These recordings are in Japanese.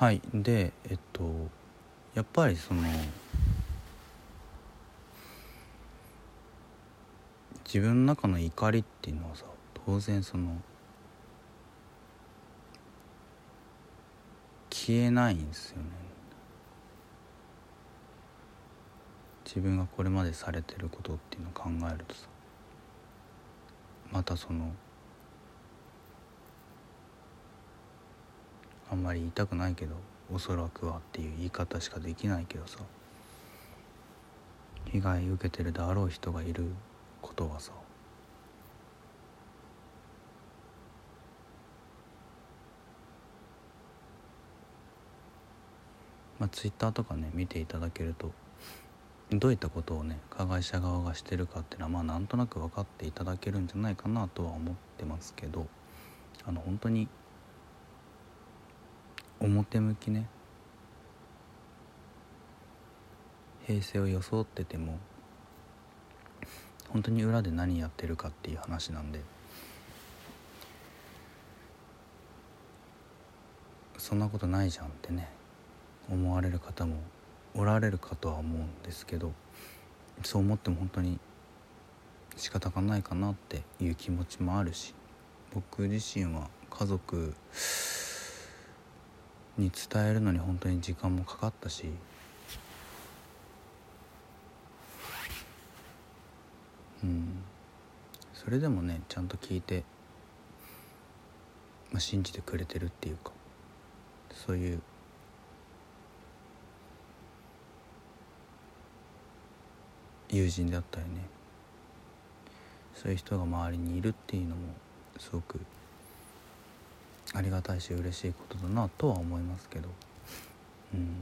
はい。でえっとやっぱりその自分の中の怒りっていうのはさ当然その消えないんですよね。自分がこれまでされてることっていうのを考えるとさまたそのあんまり言いたくないけどおそらくはっていう言い方しかできないけどさ。被害受けてるであろう人がいることはさ。まあツイッターとかね見ていただけるとどういったことをね加害者側がしてるかっていうのはまあなんとなく分かっていただけるんじゃないかなとは思ってますけどあの本当に表向きね。平成を装ってても本当に裏で何やってるかっていう話なんで。そんなことないじゃんってね思われる方もおられるかとは思うんですけどそう思っても本当に仕方がないかなっていう気持ちもあるし僕自身は家族に伝えるのに本当に時間もかかったし。うん。それでもねちゃんと聞いて、まあ、信じてくれてるっていうかそういう友人であったりね。そういう人が周りにいるっていうのもすごくありがたいし嬉しいことだなとは思いますけど。うん。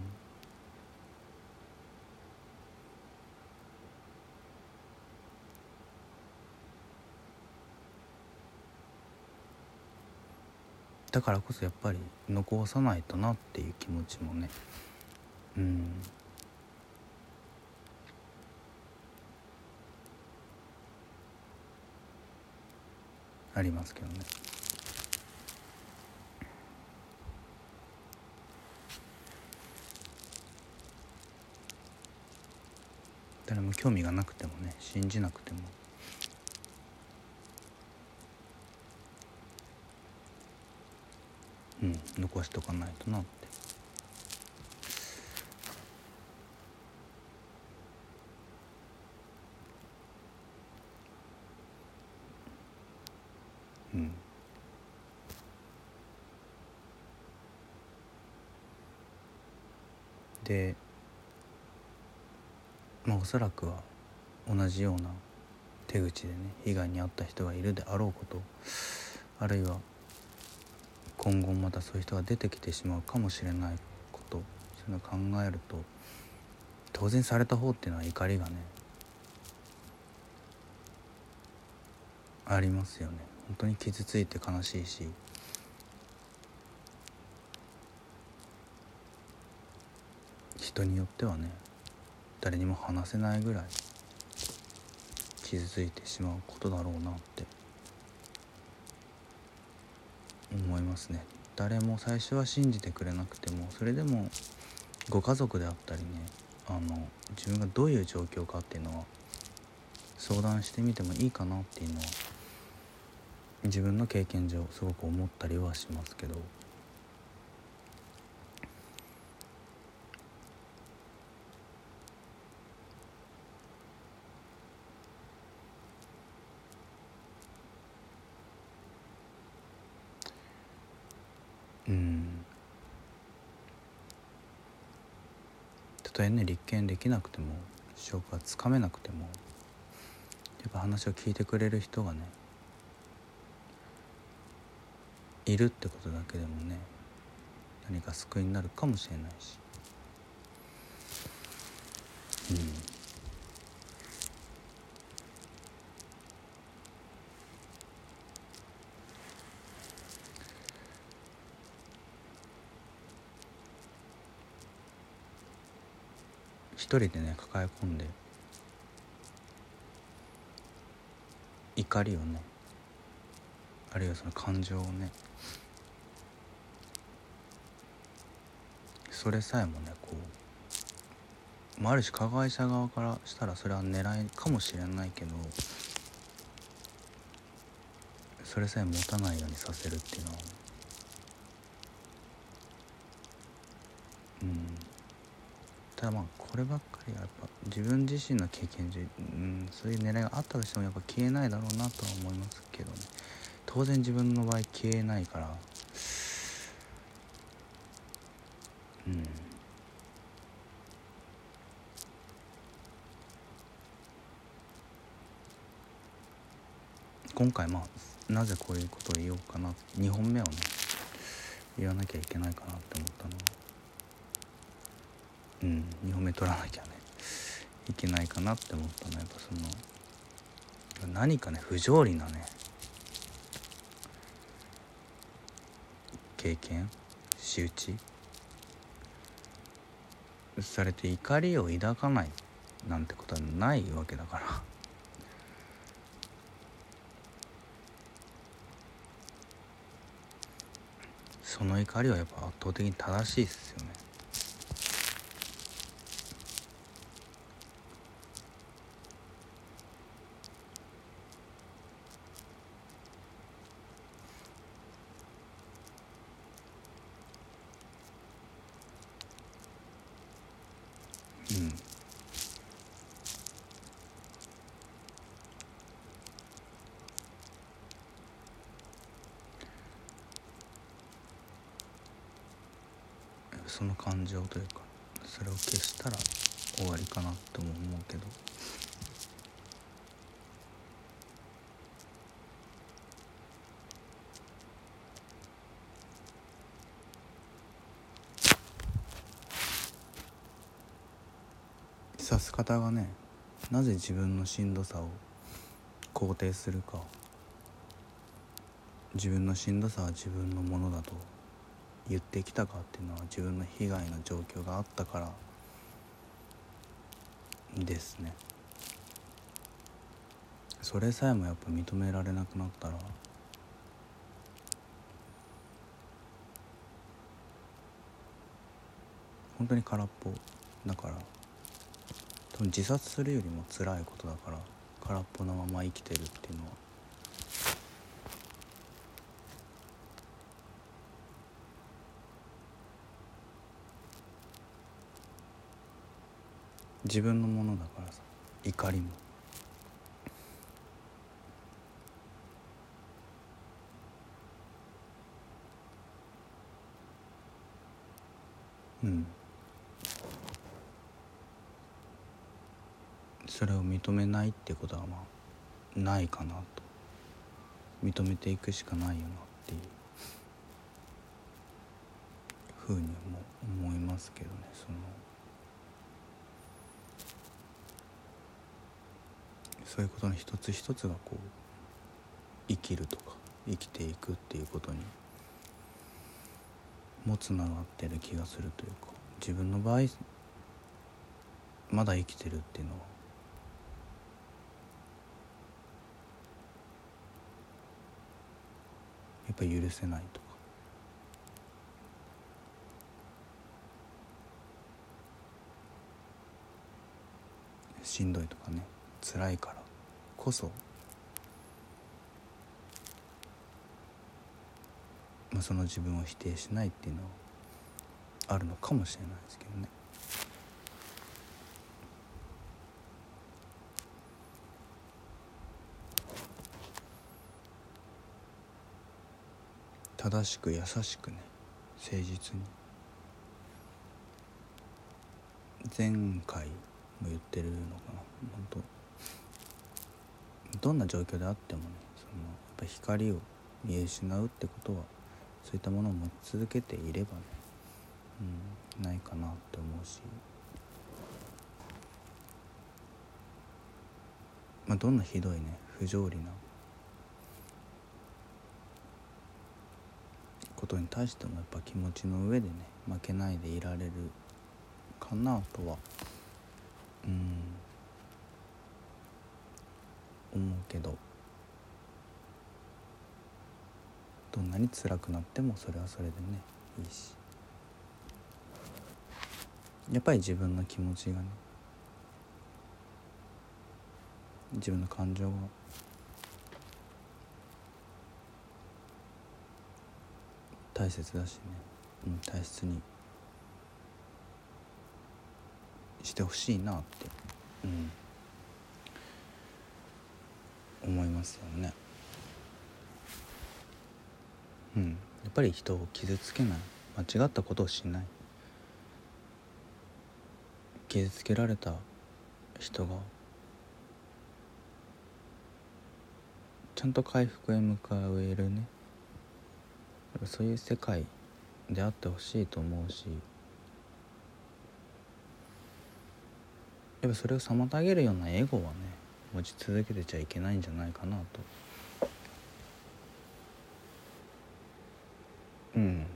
だからこそやっぱり残さないとなっていう気持ちもね。うん。ありますけどね。誰も興味がなくてもね信じなくても。うん残しとかないとなって。うん。でまあおそらくは同じような手口でね被害に遭った人がいるであろうことあるいは今後またそういう人が出てきてしまうかもしれないことそういうのを考えると当然された方っていうのは怒りがねありますよね。本当に傷ついて悲しいし。人によってはね誰にも話せないぐらい傷ついてしまうことだろうなって思いますね。誰も最初は信じてくれなくてもそれでもご家族であったりねあの自分がどういう状況かっていうのは相談してみてもいいかなっていうのは自分の経験上すごく思ったりはしますけど。うん。たとえね立件できなくても証拠がつかめなくてもやっぱ話を聞いてくれる人がねいるってことだけでもね何か救いになるかもしれないし。うん。一人でね抱え込んで怒りをねあるいはその感情をねそれさえもねこう、まあ、ある種加害者側からしたらそれは狙いかもしれないけどそれさえ持たないようにさせるっていうのはうん。ただまあこればっかりはやっぱ自分自身の経験上、うん、そういう狙いがあったとしてもやっぱ消えないだろうなとは思いますけどね。当然自分の場合消えないから。うん。今回まあなぜこういうことを言おうかな。2本目をね言わなきゃいけないかなって思ったのは。うん。2本目取らなきゃね。いけないかなって思ったのやっぱその何かね不条理なね経験仕打ちされて怒りを抱かないなんてことはないわけだから。その怒りはやっぱ圧倒的に正しいですよね。その感情というかそれを消したら終わりかなとも思うけど。指す方がねなぜ自分のしんどさを肯定するか自分のしんどさは自分のものだと言ってきたかっていうのは自分の被害の状況があったからですね。それさえもやっぱ認められなくなったら本当に空っぽだから多分自殺するよりも辛いことだから空っぽのまま生きてるっていうのは自分のものだからさ怒りも。うん。それを認めないってことはまあないかなと。認めていくしかないよなっていう。ふうにも思いますけどねその。そういうことの一つ一つがこう生きるとか生きていくっていうことにもつながってる気がするというか自分の場合まだ生きてるっていうのはやっぱ許せないとか。しんどいとかね。辛いから。こそ、まあ、その自分を否定しないっていうのはあるのかもしれないですけどね。正しく優しくね。誠実に。前回も言ってるのかな。本当。どんな状況であってもねそのやっぱ光を見失うってことはそういったものを持ち続けていればね、うん、ないかなって思うし、まあ、どんなひどいね不条理なことに対してもやっぱ気持ちの上でね負けないでいられるかなとはうん思うけど。どんなに辛くなってもそれはそれでねいいし。やっぱり自分の気持ちがね自分の感情が大切だしね、うん、大切にしてほしいなって、うん、思いますよね。うん、やっぱり人を傷つけない。間違ったことをしない。傷つけられた人がちゃんと回復へ向かうえるねそういう世界であってほしいと思うし。やっぱそれを妨げるようなエゴはね持ち続けてちゃいけないんじゃないかなと。うん。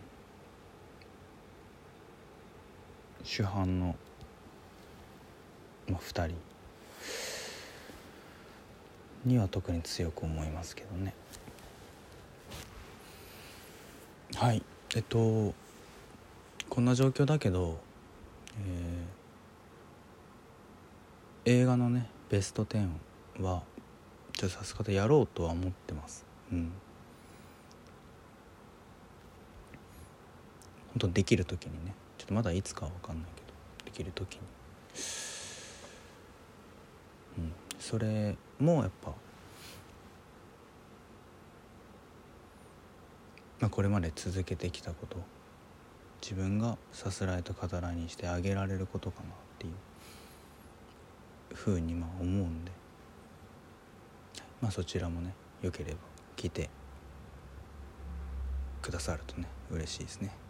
主犯の、まあ、2人。には特に強く思いますけどね。はい。えっとこんな状況だけど、えー、映画のねベスト10はちょっとさすがでやろうとは思ってます。うん。本当できる時にね。ちょっとまだいつかは分かんないけど。できる時に。うん。それもやっぱ、まあ、これまで続けてきたこと。自分がさすらいと語らいにしてあげられることかなっていう。ふうにまあ思うんでまあそちらもねよければ来てくださるとね嬉しいですね。